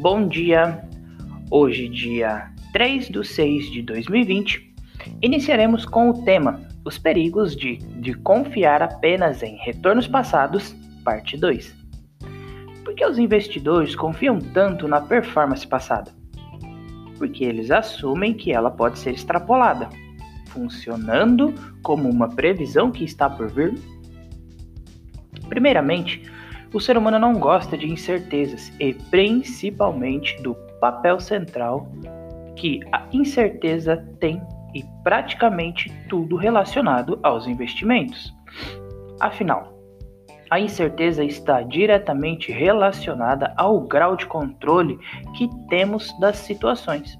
Bom dia! Hoje, dia 3 de 6 de 2020, iniciaremos com o tema Os perigos de, de confiar apenas em retornos passados, parte 2. Por que os investidores confiam tanto na performance passada? Porque eles assumem que ela pode ser extrapolada, funcionando como uma previsão que está por vir? Primeiramente, o ser humano não gosta de incertezas e principalmente do papel central que a incerteza tem e praticamente tudo relacionado aos investimentos. Afinal, a incerteza está diretamente relacionada ao grau de controle que temos das situações.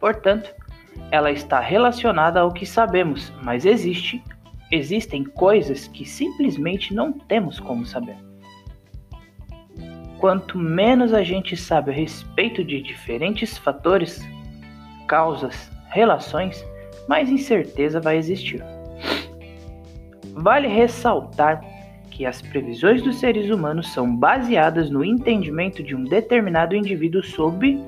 Portanto, ela está relacionada ao que sabemos, mas existe Existem coisas que simplesmente não temos como saber. Quanto menos a gente sabe a respeito de diferentes fatores, causas, relações, mais incerteza vai existir. Vale ressaltar que as previsões dos seres humanos são baseadas no entendimento de um determinado indivíduo sobre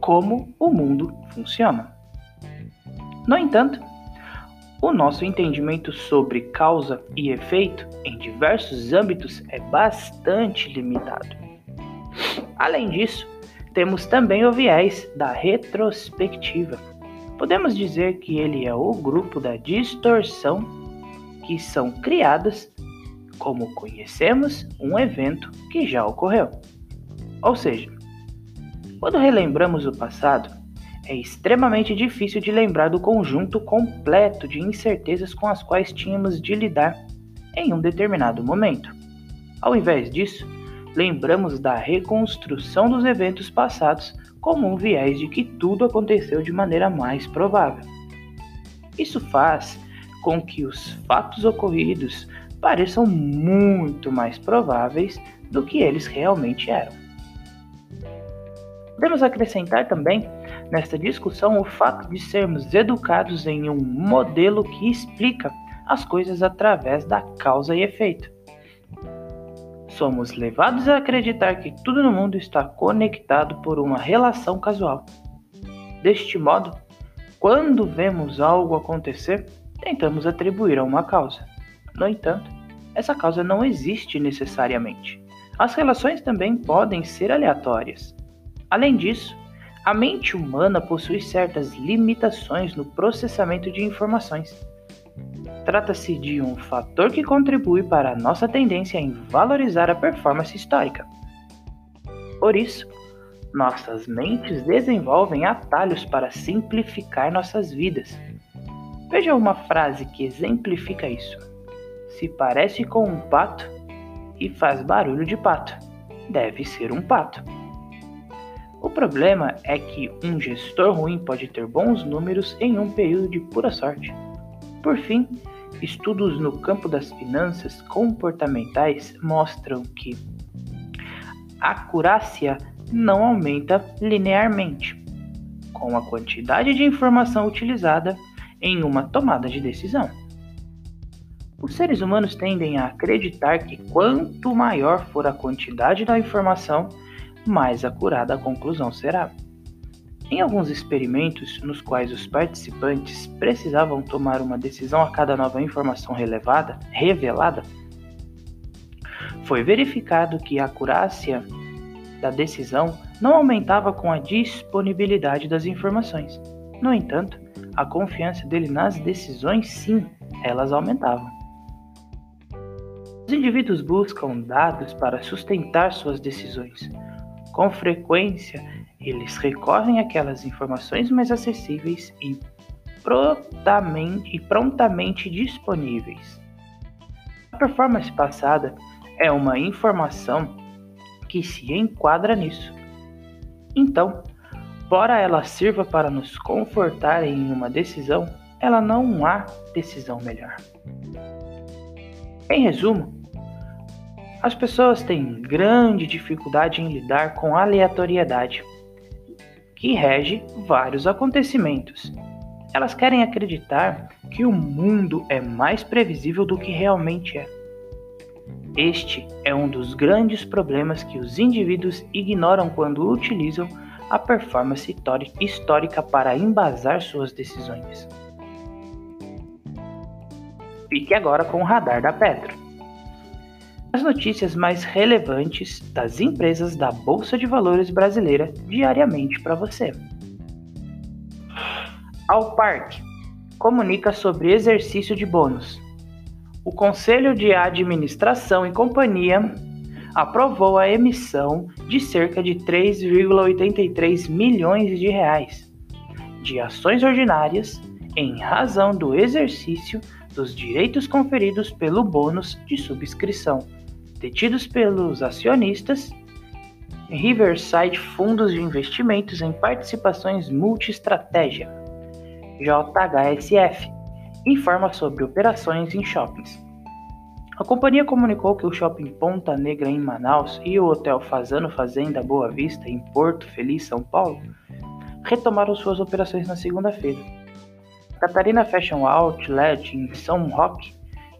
como o mundo funciona. No entanto, o nosso entendimento sobre causa e efeito em diversos âmbitos é bastante limitado. Além disso, temos também o viés da retrospectiva. Podemos dizer que ele é o grupo da distorção que são criadas como conhecemos um evento que já ocorreu. Ou seja, quando relembramos o passado, é extremamente difícil de lembrar do conjunto completo de incertezas com as quais tínhamos de lidar em um determinado momento. Ao invés disso, lembramos da reconstrução dos eventos passados como um viés de que tudo aconteceu de maneira mais provável. Isso faz com que os fatos ocorridos pareçam muito mais prováveis do que eles realmente eram. Podemos acrescentar também nesta discussão o fato de sermos educados em um modelo que explica as coisas através da causa e efeito. Somos levados a acreditar que tudo no mundo está conectado por uma relação casual. Deste modo, quando vemos algo acontecer, tentamos atribuir a uma causa. No entanto, essa causa não existe necessariamente. As relações também podem ser aleatórias. Além disso, a mente humana possui certas limitações no processamento de informações. Trata-se de um fator que contribui para a nossa tendência em valorizar a performance histórica. Por isso, nossas mentes desenvolvem atalhos para simplificar nossas vidas. Veja uma frase que exemplifica isso. Se parece com um pato e faz barulho de pato, deve ser um pato. O problema é que um gestor ruim pode ter bons números em um período de pura sorte. Por fim, estudos no campo das finanças comportamentais mostram que a acurácia não aumenta linearmente com a quantidade de informação utilizada em uma tomada de decisão. Os seres humanos tendem a acreditar que quanto maior for a quantidade da informação, mais acurada a conclusão será. Em alguns experimentos, nos quais os participantes precisavam tomar uma decisão a cada nova informação relevada, revelada, foi verificado que a acurácia da decisão não aumentava com a disponibilidade das informações. No entanto, a confiança dele nas decisões, sim, elas aumentavam. Os indivíduos buscam dados para sustentar suas decisões, com frequência, eles recorrem àquelas informações mais acessíveis e prontamente, e prontamente disponíveis. A performance passada é uma informação que se enquadra nisso. Então, embora ela sirva para nos confortar em uma decisão, ela não há decisão melhor. Em resumo, as pessoas têm grande dificuldade em lidar com aleatoriedade, que rege vários acontecimentos. Elas querem acreditar que o mundo é mais previsível do que realmente é. Este é um dos grandes problemas que os indivíduos ignoram quando utilizam a performance histórica para embasar suas decisões. Fique agora com o radar da Petro. As notícias mais relevantes das empresas da Bolsa de Valores brasileira diariamente para você. Ao Parque comunica sobre exercício de bônus. O Conselho de Administração e Companhia aprovou a emissão de cerca de 3,83 milhões de reais de ações ordinárias em razão do exercício dos direitos conferidos pelo bônus de subscrição detidos pelos acionistas Riverside Fundos de Investimentos em Participações Multiestratégia, JHSF, informa sobre operações em shoppings. A companhia comunicou que o shopping Ponta Negra em Manaus e o hotel Fazano Fazenda Boa Vista em Porto Feliz, São Paulo, retomaram suas operações na segunda-feira. Catarina Fashion Outlet em São Roque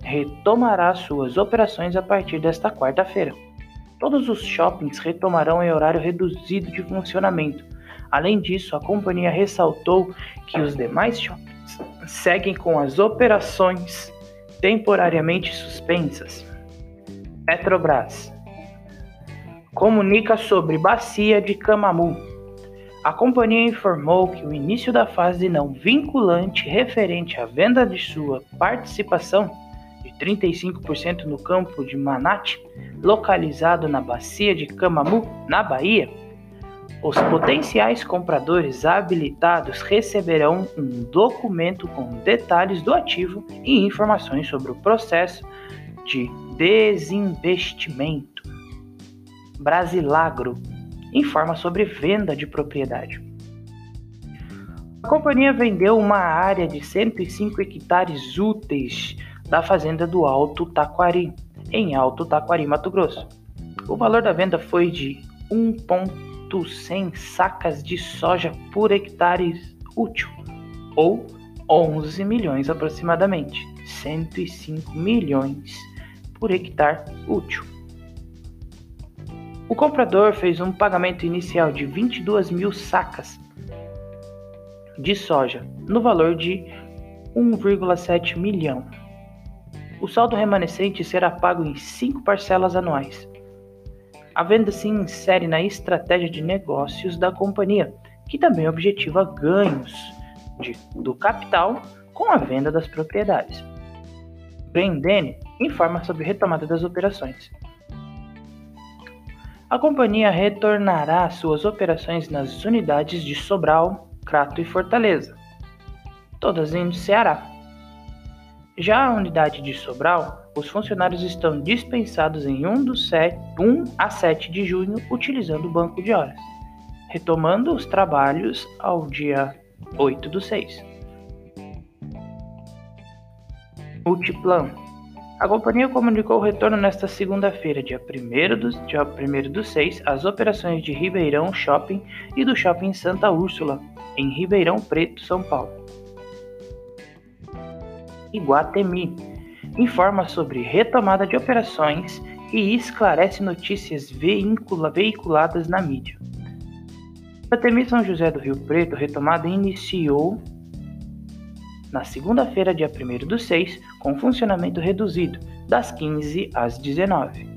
retomará suas operações a partir desta quarta-feira. Todos os shoppings retomarão em horário reduzido de funcionamento. Além disso, a companhia ressaltou que os demais shoppings seguem com as operações temporariamente suspensas. Petrobras comunica sobre bacia de Camamu. A companhia informou que o início da fase não vinculante referente à venda de sua participação 35% no campo de Manate, localizado na bacia de Camamu, na Bahia, os potenciais compradores habilitados receberão um documento com detalhes do ativo e informações sobre o processo de desinvestimento. Brasilagro informa sobre venda de propriedade. A companhia vendeu uma área de 105 hectares úteis da fazenda do Alto Taquari, em Alto Taquari, Mato Grosso. O valor da venda foi de 1,100 sacas de soja por hectare útil, ou 11 milhões aproximadamente, 105 milhões por hectare útil. O comprador fez um pagamento inicial de 22 mil sacas de soja, no valor de 1,7 milhão o saldo remanescente será pago em cinco parcelas anuais. A venda se insere na estratégia de negócios da companhia, que também objetiva ganhos de, do capital com a venda das propriedades. Brendene informa sobre retomada das operações. A companhia retornará suas operações nas unidades de Sobral, Crato e Fortaleza, todas em Ceará. Já a unidade de Sobral, os funcionários estão dispensados em 1, do 7, 1 a 7 de junho utilizando o banco de horas, retomando os trabalhos ao dia 8 do 6. Multiplan. A companhia comunicou o retorno nesta segunda-feira, dia 1 do, dia 1 do 6, às operações de Ribeirão Shopping e do Shopping Santa Úrsula, em Ribeirão Preto, São Paulo. Iguatemi, informa sobre retomada de operações e esclarece notícias veicula, veiculadas na mídia. Iguatemi São José do Rio Preto, retomada iniciou na segunda-feira, dia 1 do 6, com funcionamento reduzido, das 15 às 19.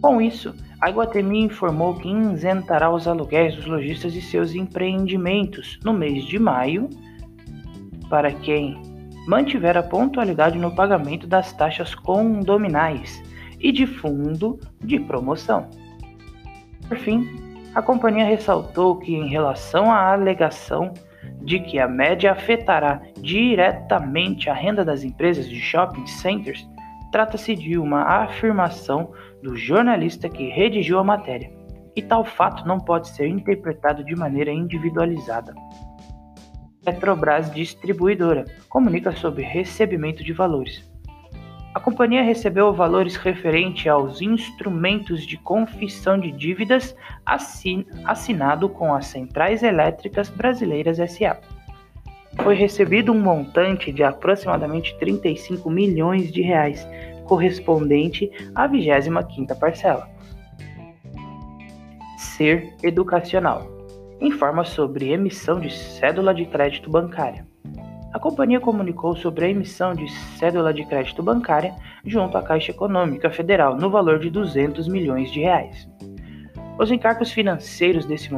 Com isso, a Iguatemi informou que isentará os aluguéis dos lojistas e seus empreendimentos no mês de maio para quem mantiver a pontualidade no pagamento das taxas condominais e de fundo de promoção. Por fim, a companhia ressaltou que, em relação à alegação de que a média afetará diretamente a renda das empresas de shopping centers, trata-se de uma afirmação do jornalista que redigiu a matéria, e tal fato não pode ser interpretado de maneira individualizada. Petrobras Distribuidora comunica sobre recebimento de valores. A companhia recebeu valores referente aos instrumentos de confissão de dívidas assin assinado com as Centrais Elétricas Brasileiras SA. foi recebido um montante de aproximadamente 35 milhões de reais, correspondente à 25ª parcela. Ser educacional. Informa sobre emissão de cédula de crédito bancária. A companhia comunicou sobre a emissão de cédula de crédito bancária junto à Caixa Econômica Federal no valor de 200 milhões de reais. Os encargos financeiros desse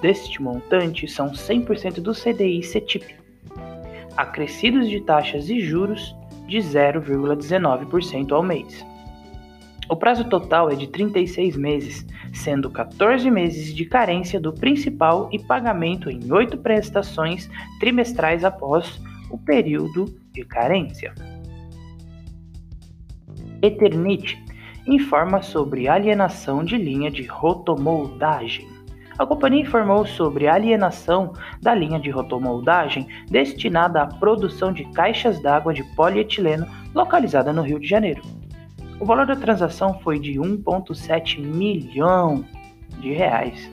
deste montante são 100% do CDI CETIP, acrescidos de taxas e juros de 0,19% ao mês. O prazo total é de 36 meses, sendo 14 meses de carência do principal e pagamento em oito prestações trimestrais após o período de carência. Eternit informa sobre alienação de linha de rotomoldagem. A companhia informou sobre alienação da linha de rotomoldagem destinada à produção de caixas d'água de polietileno localizada no Rio de Janeiro. O valor da transação foi de 1,7 milhão de reais.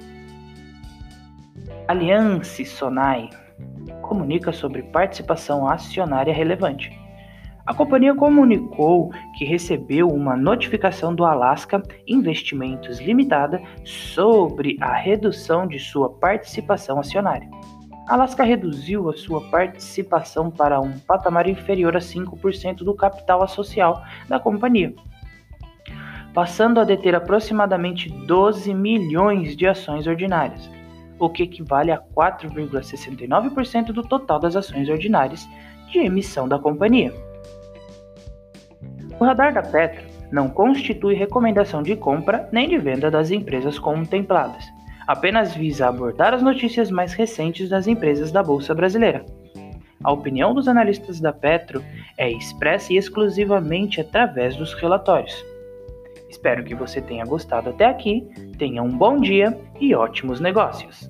Aliança Sonai comunica sobre participação acionária relevante. A companhia comunicou que recebeu uma notificação do Alaska Investimentos Limitada sobre a redução de sua participação acionária. Alaska reduziu a sua participação para um patamar inferior a 5% do capital social da companhia, passando a deter aproximadamente 12 milhões de ações ordinárias, o que equivale a 4,69% do total das ações ordinárias de emissão da companhia. O radar da Petro não constitui recomendação de compra nem de venda das empresas contempladas, apenas visa abordar as notícias mais recentes das empresas da Bolsa Brasileira. A opinião dos analistas da Petro é expressa exclusivamente através dos relatórios. Espero que você tenha gostado até aqui, tenha um bom dia e ótimos negócios!